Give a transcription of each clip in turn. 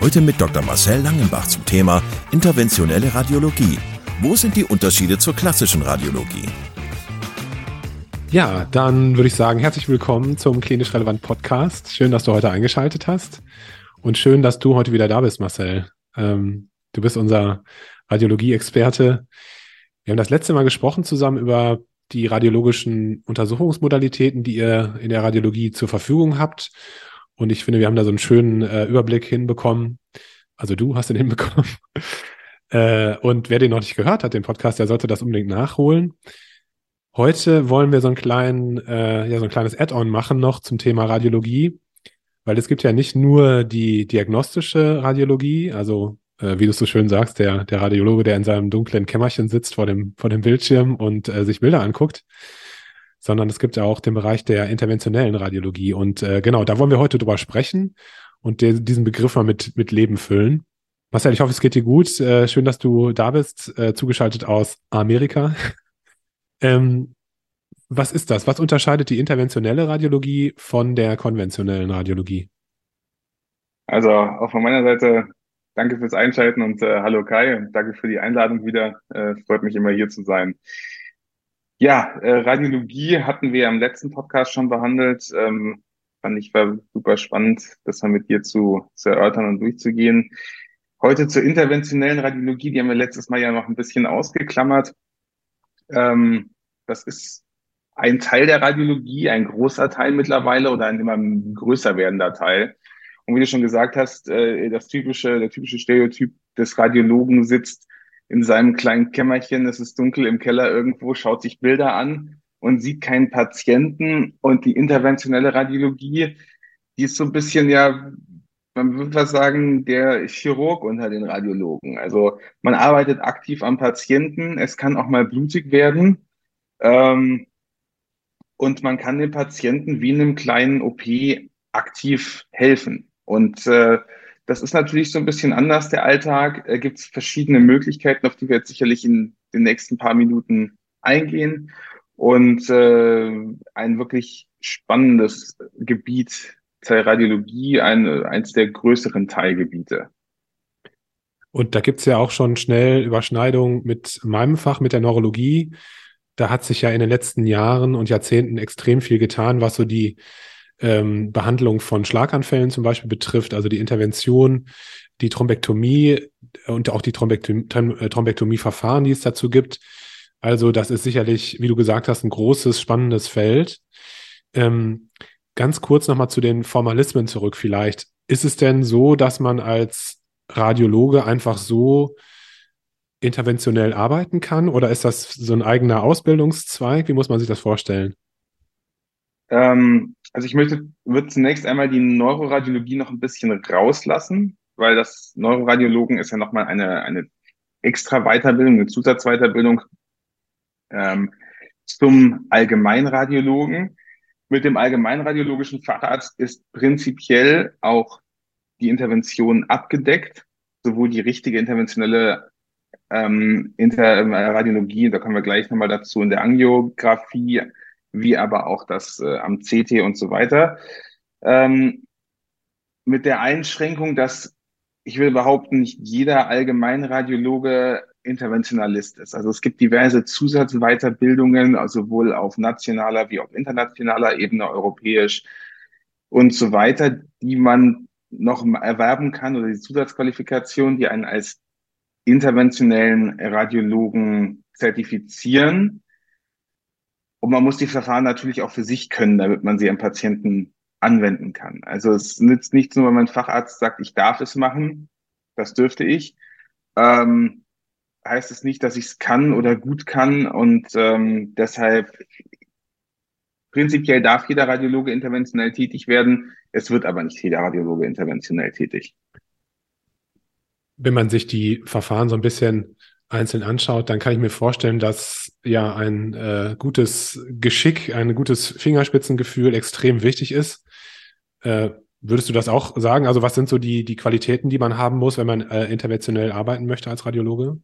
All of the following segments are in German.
Heute mit Dr. Marcel Langenbach zum Thema interventionelle Radiologie. Wo sind die Unterschiede zur klassischen Radiologie? Ja, dann würde ich sagen, herzlich willkommen zum Klinisch Relevant Podcast. Schön, dass du heute eingeschaltet hast und schön, dass du heute wieder da bist, Marcel. Ähm, du bist unser Radiologie-Experte. Wir haben das letzte Mal gesprochen zusammen über die radiologischen Untersuchungsmodalitäten, die ihr in der Radiologie zur Verfügung habt. Und ich finde, wir haben da so einen schönen äh, Überblick hinbekommen. Also du hast den hinbekommen. äh, und wer den noch nicht gehört hat, den Podcast, der sollte das unbedingt nachholen. Heute wollen wir so einen kleinen, äh, ja, so ein kleines Add-on machen noch zum Thema Radiologie, weil es gibt ja nicht nur die diagnostische Radiologie, also äh, wie du es so schön sagst, der, der Radiologe, der in seinem dunklen Kämmerchen sitzt vor dem, vor dem Bildschirm und äh, sich Bilder anguckt, sondern es gibt ja auch den Bereich der interventionellen Radiologie. Und äh, genau, da wollen wir heute drüber sprechen und der, diesen Begriff mal mit, mit Leben füllen. Marcel, ich hoffe, es geht dir gut. Äh, schön, dass du da bist, äh, zugeschaltet aus Amerika. ähm, was ist das? Was unterscheidet die interventionelle Radiologie von der konventionellen Radiologie? Also auch von meiner Seite danke fürs Einschalten und äh, hallo Kai und danke für die Einladung wieder. Äh, freut mich immer hier zu sein. Ja, äh, Radiologie hatten wir im letzten Podcast schon behandelt. Ähm, fand ich war super spannend, das mal mit dir zu, zu erörtern und durchzugehen. Heute zur interventionellen Radiologie, die haben wir letztes Mal ja noch ein bisschen ausgeklammert. Ähm, das ist ein Teil der Radiologie, ein großer Teil mittlerweile oder ein immer größer werdender Teil. Und wie du schon gesagt hast, äh, das typische, der typische Stereotyp des Radiologen sitzt in seinem kleinen Kämmerchen, es ist dunkel im Keller irgendwo, schaut sich Bilder an und sieht keinen Patienten. Und die interventionelle Radiologie, die ist so ein bisschen ja, man würde was sagen, der Chirurg unter den Radiologen. Also man arbeitet aktiv am Patienten, es kann auch mal blutig werden. Ähm, und man kann dem Patienten wie in einem kleinen OP aktiv helfen. Und äh, das ist natürlich so ein bisschen anders, der Alltag. Da gibt es verschiedene Möglichkeiten, auf die wir jetzt sicherlich in den nächsten paar Minuten eingehen. Und äh, ein wirklich spannendes Gebiet der Radiologie, ein, eins der größeren Teilgebiete. Und da gibt es ja auch schon schnell Überschneidungen mit meinem Fach, mit der Neurologie. Da hat sich ja in den letzten Jahren und Jahrzehnten extrem viel getan, was so die ähm, Behandlung von Schlaganfällen zum Beispiel betrifft, also die Intervention, die Thrombektomie und auch die äh, Thrombektomieverfahren, die es dazu gibt. Also das ist sicherlich, wie du gesagt hast, ein großes, spannendes Feld. Ähm, ganz kurz nochmal zu den Formalismen zurück vielleicht. Ist es denn so, dass man als Radiologe einfach so interventionell arbeiten kann oder ist das so ein eigener Ausbildungszweig? Wie muss man sich das vorstellen? Ähm, also ich möchte, würde zunächst einmal die Neuroradiologie noch ein bisschen rauslassen, weil das Neuroradiologen ist ja nochmal eine, eine extra Weiterbildung, eine Zusatzweiterbildung ähm, zum Allgemeinradiologen. Mit dem allgemeinradiologischen Facharzt ist prinzipiell auch die Intervention abgedeckt, sowohl die richtige interventionelle ähm, Interradiologie, da kommen wir gleich nochmal dazu, in der Angiografie, wie aber auch das äh, am CT und so weiter. Ähm, mit der Einschränkung, dass ich will behaupten, nicht jeder Allgemeinradiologe Interventionalist ist. Also es gibt diverse Zusatzweiterbildungen, also sowohl auf nationaler wie auf internationaler Ebene, europäisch und so weiter, die man noch erwerben kann oder die Zusatzqualifikation, die einen als interventionellen Radiologen zertifizieren. Und man muss die Verfahren natürlich auch für sich können, damit man sie am Patienten anwenden kann. Also es nützt nichts nur, wenn mein Facharzt sagt, ich darf es machen, das dürfte ich. Ähm, heißt es nicht, dass ich es kann oder gut kann und ähm, deshalb prinzipiell darf jeder Radiologe interventionell tätig werden. Es wird aber nicht jeder Radiologe interventionell tätig. Wenn man sich die Verfahren so ein bisschen einzeln anschaut, dann kann ich mir vorstellen, dass ja ein äh, gutes Geschick, ein gutes Fingerspitzengefühl extrem wichtig ist. Äh, würdest du das auch sagen? Also was sind so die, die Qualitäten, die man haben muss, wenn man äh, interventionell arbeiten möchte als Radiologe?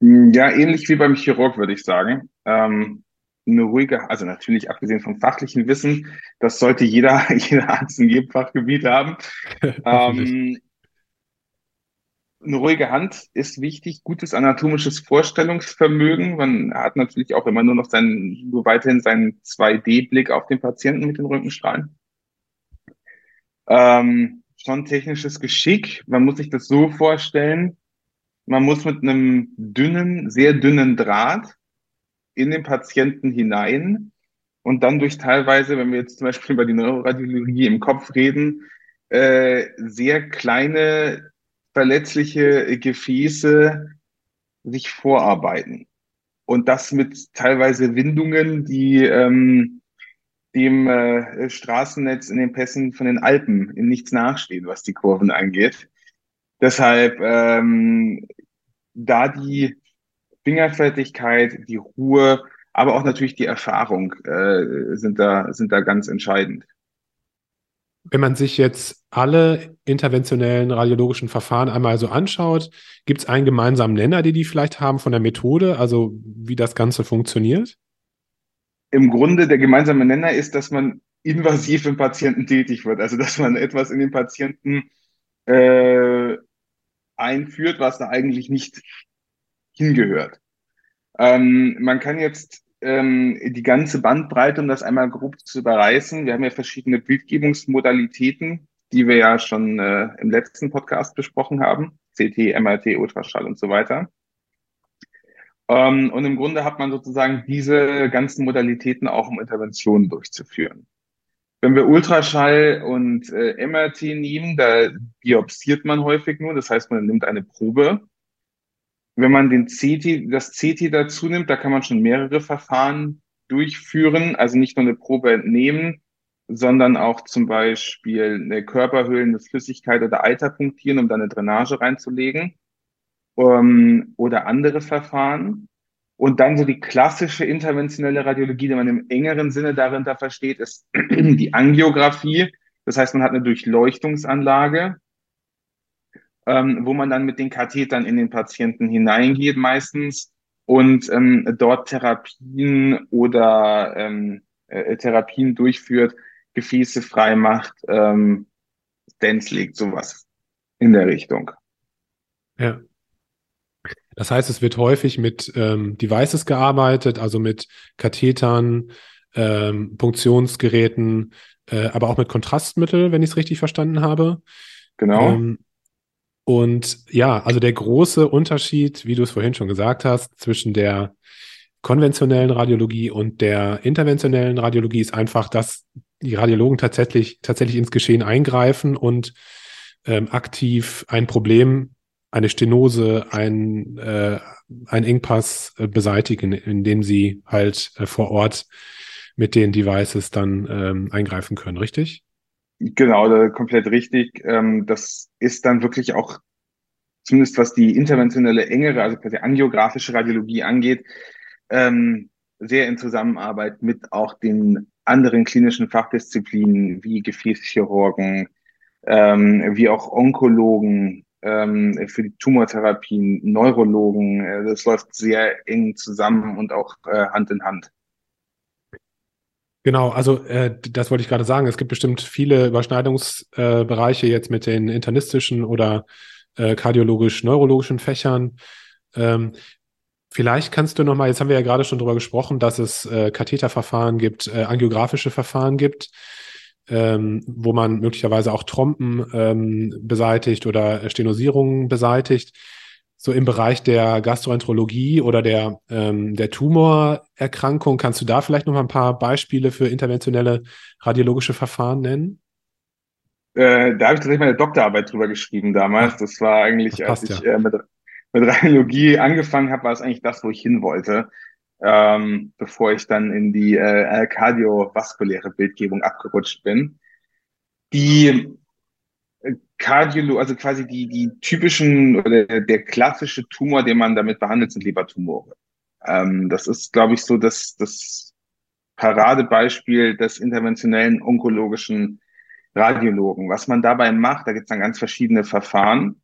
Ja, ähnlich wie beim Chirurg, würde ich sagen. Ähm, eine ruhige, also natürlich abgesehen vom fachlichen Wissen, das sollte jeder, jeder Arzt in jedem Fachgebiet haben. ähm, eine ruhige Hand ist wichtig, gutes anatomisches Vorstellungsvermögen. Man hat natürlich auch immer nur noch seinen, nur weiterhin seinen 2D-Blick auf den Patienten mit den Röntgenstrahlen. Ähm, schon technisches Geschick. Man muss sich das so vorstellen. Man muss mit einem dünnen, sehr dünnen Draht in den Patienten hinein und dann durch teilweise, wenn wir jetzt zum Beispiel über die Neuroradiologie im Kopf reden, äh, sehr kleine verletzliche Gefäße sich vorarbeiten. Und das mit teilweise Windungen, die ähm, dem äh, Straßennetz in den Pässen von den Alpen in nichts nachstehen, was die Kurven angeht. Deshalb ähm, da die Fingerfertigkeit, die Ruhe, aber auch natürlich die Erfahrung äh, sind da sind da ganz entscheidend. Wenn man sich jetzt alle interventionellen radiologischen Verfahren einmal so anschaut, gibt es einen gemeinsamen Nenner, die die vielleicht haben von der Methode, also wie das Ganze funktioniert? Im Grunde der gemeinsame Nenner ist, dass man invasiv im Patienten tätig wird, also dass man etwas in den Patienten äh, einführt, was da eigentlich nicht hingehört. Ähm, man kann jetzt ähm, die ganze Bandbreite, um das einmal grob zu überreißen. Wir haben ja verschiedene Bildgebungsmodalitäten, die wir ja schon äh, im letzten Podcast besprochen haben. CT, MRT, Ultraschall und so weiter. Ähm, und im Grunde hat man sozusagen diese ganzen Modalitäten auch, um Interventionen durchzuführen. Wenn wir Ultraschall und äh, MRT nehmen, da biopsiert man häufig nur, das heißt, man nimmt eine Probe wenn man den CT, das CT dazu nimmt, da kann man schon mehrere Verfahren durchführen, also nicht nur eine Probe entnehmen, sondern auch zum Beispiel eine Körperhöhlen, eine Flüssigkeit oder Eiter punktieren, um da eine Drainage reinzulegen um, oder andere Verfahren. Und dann so die klassische interventionelle Radiologie, die man im engeren Sinne darunter versteht, ist die Angiografie. Das heißt, man hat eine Durchleuchtungsanlage, ähm, wo man dann mit den Kathetern in den Patienten hineingeht meistens und ähm, dort Therapien oder ähm, äh, Therapien durchführt, Gefäße frei macht, ähm, Stents legt, sowas in der Richtung. Ja. Das heißt, es wird häufig mit ähm, Devices gearbeitet, also mit Kathetern, ähm, Punktionsgeräten, äh, aber auch mit Kontrastmittel, wenn ich es richtig verstanden habe. Genau. Ähm, und ja, also der große Unterschied, wie du es vorhin schon gesagt hast, zwischen der konventionellen Radiologie und der interventionellen Radiologie ist einfach, dass die Radiologen tatsächlich, tatsächlich ins Geschehen eingreifen und ähm, aktiv ein Problem, eine Stenose, ein, äh, ein Engpass äh, beseitigen, indem sie halt äh, vor Ort mit den Devices dann ähm, eingreifen können, richtig? Genau, komplett richtig. Ähm, das ist dann wirklich auch, zumindest was die interventionelle engere, also quasi angiografische Radiologie angeht, ähm, sehr in Zusammenarbeit mit auch den anderen klinischen Fachdisziplinen wie Gefäßchirurgen, ähm, wie auch Onkologen, für die Tumortherapien, Neurologen. Äh, das läuft sehr eng zusammen und auch äh, Hand in Hand. Genau, also äh, das wollte ich gerade sagen. Es gibt bestimmt viele Überschneidungsbereiche äh, jetzt mit den internistischen oder äh, kardiologisch-neurologischen Fächern. Ähm, vielleicht kannst du nochmal, jetzt haben wir ja gerade schon drüber gesprochen, dass es äh, Katheterverfahren gibt, äh, angiografische Verfahren gibt, ähm, wo man möglicherweise auch Trompen ähm, beseitigt oder Stenosierungen beseitigt so im Bereich der Gastroenterologie oder der, ähm, der Tumorerkrankung, kannst du da vielleicht noch mal ein paar Beispiele für interventionelle radiologische Verfahren nennen? Äh, da habe ich tatsächlich meine Doktorarbeit drüber geschrieben damals. Das war eigentlich, das als ich ja. äh, mit, mit Radiologie angefangen habe, war es eigentlich das, wo ich hin wollte, ähm, bevor ich dann in die äh, kardiovaskuläre Bildgebung abgerutscht bin. Die Kardiolo, also quasi die, die typischen oder der klassische Tumor, den man damit behandelt, sind Lebertumore. Ähm, das ist, glaube ich, so das, das Paradebeispiel des interventionellen onkologischen Radiologen. Was man dabei macht, da gibt es dann ganz verschiedene Verfahren.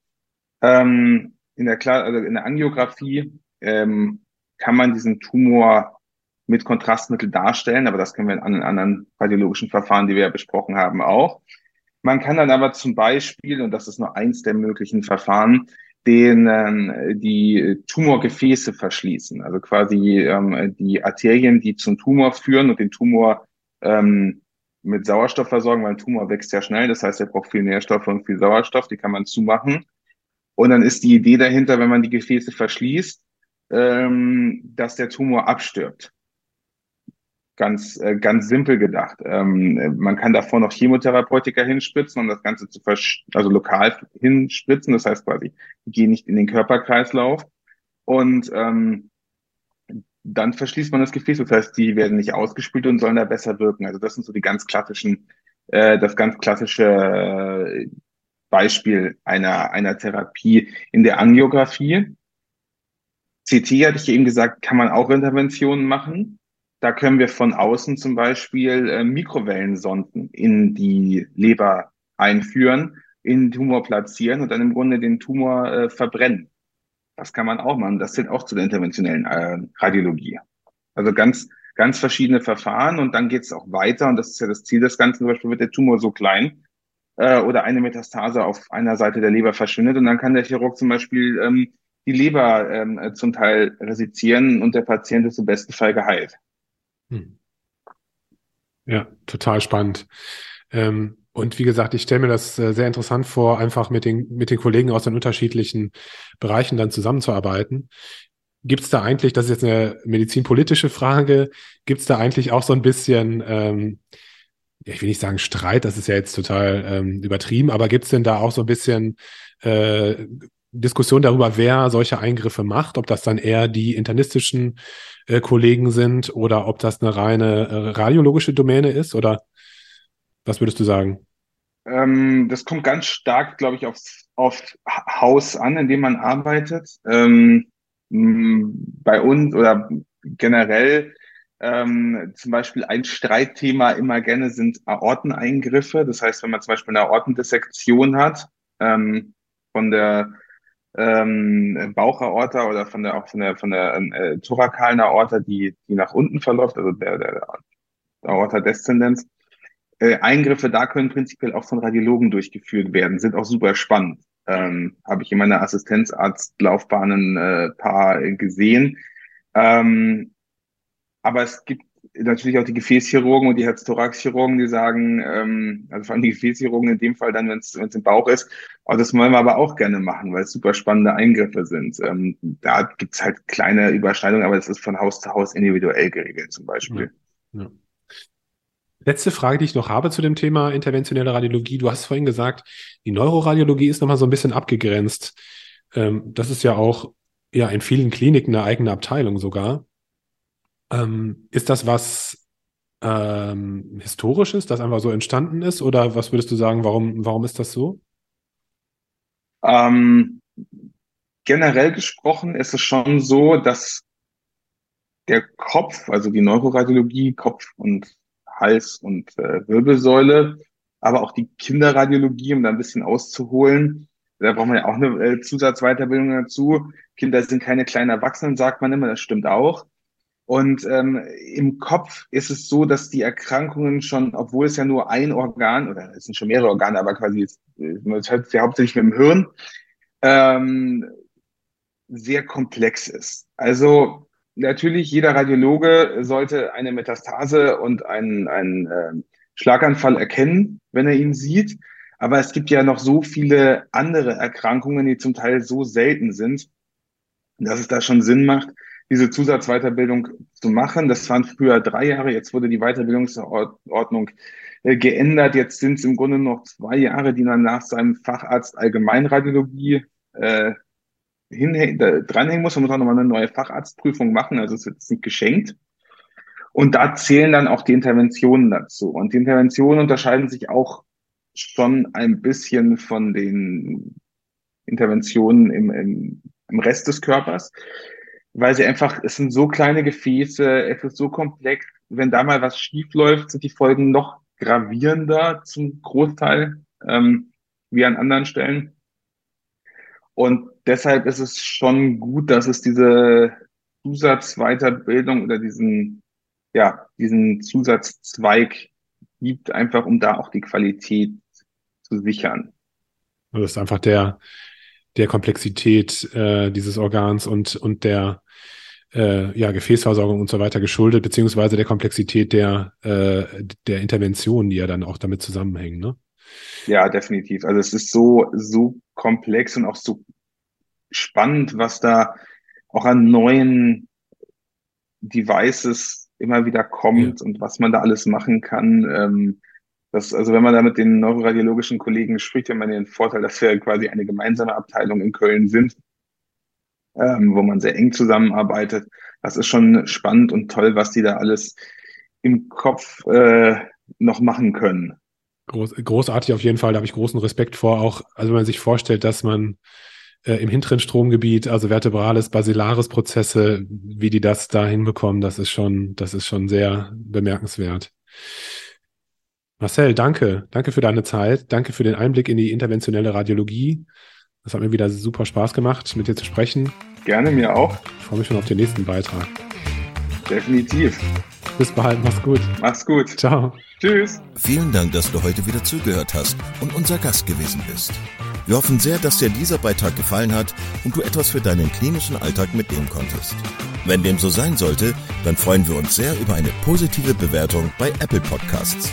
Ähm, in der, also in der Angiografie ähm, kann man diesen Tumor mit Kontrastmittel darstellen, aber das können wir in anderen radiologischen Verfahren, die wir ja besprochen haben, auch. Man kann dann aber zum Beispiel, und das ist nur eins der möglichen Verfahren, den, äh, die Tumorgefäße verschließen. Also quasi ähm, die Arterien, die zum Tumor führen und den Tumor ähm, mit Sauerstoff versorgen, weil ein Tumor wächst ja schnell. Das heißt, er braucht viel Nährstoffe und viel Sauerstoff. Die kann man zumachen. Und dann ist die Idee dahinter, wenn man die Gefäße verschließt, ähm, dass der Tumor abstirbt ganz, äh, ganz simpel gedacht. Ähm, man kann davor noch Chemotherapeutika hinspritzen, um das Ganze zu versch also lokal hinspritzen. Das heißt quasi, die gehen nicht in den Körperkreislauf. Und ähm, dann verschließt man das Gefäß. Das heißt, die werden nicht ausgespült und sollen da besser wirken. Also das sind so die ganz klassischen, äh, das ganz klassische äh, Beispiel einer, einer Therapie in der Angiografie. CT hatte ich eben gesagt, kann man auch Interventionen machen. Da können wir von außen zum Beispiel äh, Mikrowellensonden in die Leber einführen, in den Tumor platzieren und dann im Grunde den Tumor äh, verbrennen. Das kann man auch machen. Das zählt auch zu der interventionellen äh, Radiologie. Also ganz, ganz verschiedene Verfahren und dann geht es auch weiter und das ist ja das Ziel des Ganzen. Zum Beispiel wird der Tumor so klein äh, oder eine Metastase auf einer Seite der Leber verschwindet und dann kann der Chirurg zum Beispiel ähm, die Leber ähm, zum Teil resizieren und der Patient ist im besten Fall geheilt. Hm. Ja, total spannend. Ähm, und wie gesagt, ich stelle mir das äh, sehr interessant vor, einfach mit den, mit den Kollegen aus den unterschiedlichen Bereichen dann zusammenzuarbeiten. Gibt es da eigentlich, das ist jetzt eine medizinpolitische Frage, gibt es da eigentlich auch so ein bisschen, ähm, ich will nicht sagen Streit, das ist ja jetzt total ähm, übertrieben, aber gibt es denn da auch so ein bisschen äh, Diskussion darüber, wer solche Eingriffe macht, ob das dann eher die internistischen äh, Kollegen sind oder ob das eine reine äh, radiologische Domäne ist oder was würdest du sagen? Ähm, das kommt ganz stark, glaube ich, aufs, auf Haus an, in dem man arbeitet. Ähm, bei uns oder generell ähm, zum Beispiel ein Streitthema immer gerne sind Aorteneingriffe. Das heißt, wenn man zum Beispiel eine Aortendissektion hat, ähm, von der ähm, Bauchaorta oder von der auch von der von der äh, thorakalen Aorta, die die nach unten verläuft, also der der Aorta descendens. Äh, Eingriffe da können prinzipiell auch von Radiologen durchgeführt werden, sind auch super spannend. Ähm, Habe ich in meiner Assistenzarztlaufbahn ein äh, paar gesehen. Ähm, aber es gibt natürlich auch die Gefäßchirurgen und die Herz-Thorax-Chirurgen, die sagen, ähm, also vor allem die Gefäßchirurgen in dem Fall dann, wenn es im Bauch ist, oh, das wollen wir aber auch gerne machen, weil es super spannende Eingriffe sind. Ähm, da gibt's halt kleine Überschneidungen, aber das ist von Haus zu Haus individuell geregelt zum Beispiel. Ja, ja. Letzte Frage, die ich noch habe zu dem Thema interventionelle Radiologie. Du hast vorhin gesagt, die Neuroradiologie ist nochmal so ein bisschen abgegrenzt. Ähm, das ist ja auch ja in vielen Kliniken eine eigene Abteilung sogar. Ähm, ist das was ähm, Historisches, das einfach so entstanden ist? Oder was würdest du sagen, warum, warum ist das so? Ähm, generell gesprochen ist es schon so, dass der Kopf, also die Neuroradiologie, Kopf und Hals und äh, Wirbelsäule, aber auch die Kinderradiologie, um da ein bisschen auszuholen, da braucht man ja auch eine äh, Zusatzweiterbildung dazu. Kinder sind keine kleinen Erwachsenen, sagt man immer, das stimmt auch. Und ähm, im Kopf ist es so, dass die Erkrankungen schon, obwohl es ja nur ein Organ, oder es sind schon mehrere Organe, aber quasi, es hört ja hauptsächlich mit dem Hirn, ähm, sehr komplex ist. Also natürlich, jeder Radiologe sollte eine Metastase und einen, einen äh, Schlaganfall erkennen, wenn er ihn sieht. Aber es gibt ja noch so viele andere Erkrankungen, die zum Teil so selten sind, dass es da schon Sinn macht, diese Zusatzweiterbildung zu machen. Das waren früher drei Jahre, jetzt wurde die Weiterbildungsordnung äh, geändert. Jetzt sind es im Grunde noch zwei Jahre, die man nach seinem Facharzt Allgemeinradiologie äh, dranhängen muss. Man muss auch nochmal eine neue Facharztprüfung machen, also es wird nicht geschenkt. Und da zählen dann auch die Interventionen dazu. Und die Interventionen unterscheiden sich auch schon ein bisschen von den Interventionen im, im, im Rest des Körpers, weil sie einfach, es sind so kleine Gefäße, es ist so komplex. Wenn da mal was schief läuft, sind die Folgen noch gravierender zum Großteil ähm, wie an anderen Stellen. Und deshalb ist es schon gut, dass es diese Zusatzweiterbildung oder diesen, ja, diesen Zusatzzweig gibt, einfach um da auch die Qualität zu sichern. Das ist einfach der, der Komplexität äh, dieses Organs und, und der äh, ja, Gefäßversorgung und so weiter geschuldet, beziehungsweise der Komplexität der, äh, der Interventionen, die ja dann auch damit zusammenhängen. Ne? Ja, definitiv. Also es ist so, so komplex und auch so spannend, was da auch an neuen Devices immer wieder kommt ja. und was man da alles machen kann. Ähm, das, also wenn man da mit den neuroradiologischen Kollegen spricht, hat man den Vorteil, dass wir quasi eine gemeinsame Abteilung in Köln sind, ähm, wo man sehr eng zusammenarbeitet. Das ist schon spannend und toll, was die da alles im Kopf äh, noch machen können. Groß, großartig auf jeden Fall, da habe ich großen Respekt vor. Auch, also wenn man sich vorstellt, dass man äh, im hinteren Stromgebiet, also vertebrales, basilares Prozesse, wie die das da hinbekommen, das ist schon, das ist schon sehr bemerkenswert. Marcel, danke. Danke für deine Zeit. Danke für den Einblick in die interventionelle Radiologie. Das hat mir wieder super Spaß gemacht, mit dir zu sprechen. Gerne, mir auch. Ich freue mich schon auf den nächsten Beitrag. Definitiv. Bis bald, mach's gut. Mach's gut. Ciao. Tschüss. Vielen Dank, dass du heute wieder zugehört hast und unser Gast gewesen bist. Wir hoffen sehr, dass dir dieser Beitrag gefallen hat und du etwas für deinen klinischen Alltag mitnehmen konntest. Wenn dem so sein sollte, dann freuen wir uns sehr über eine positive Bewertung bei Apple Podcasts.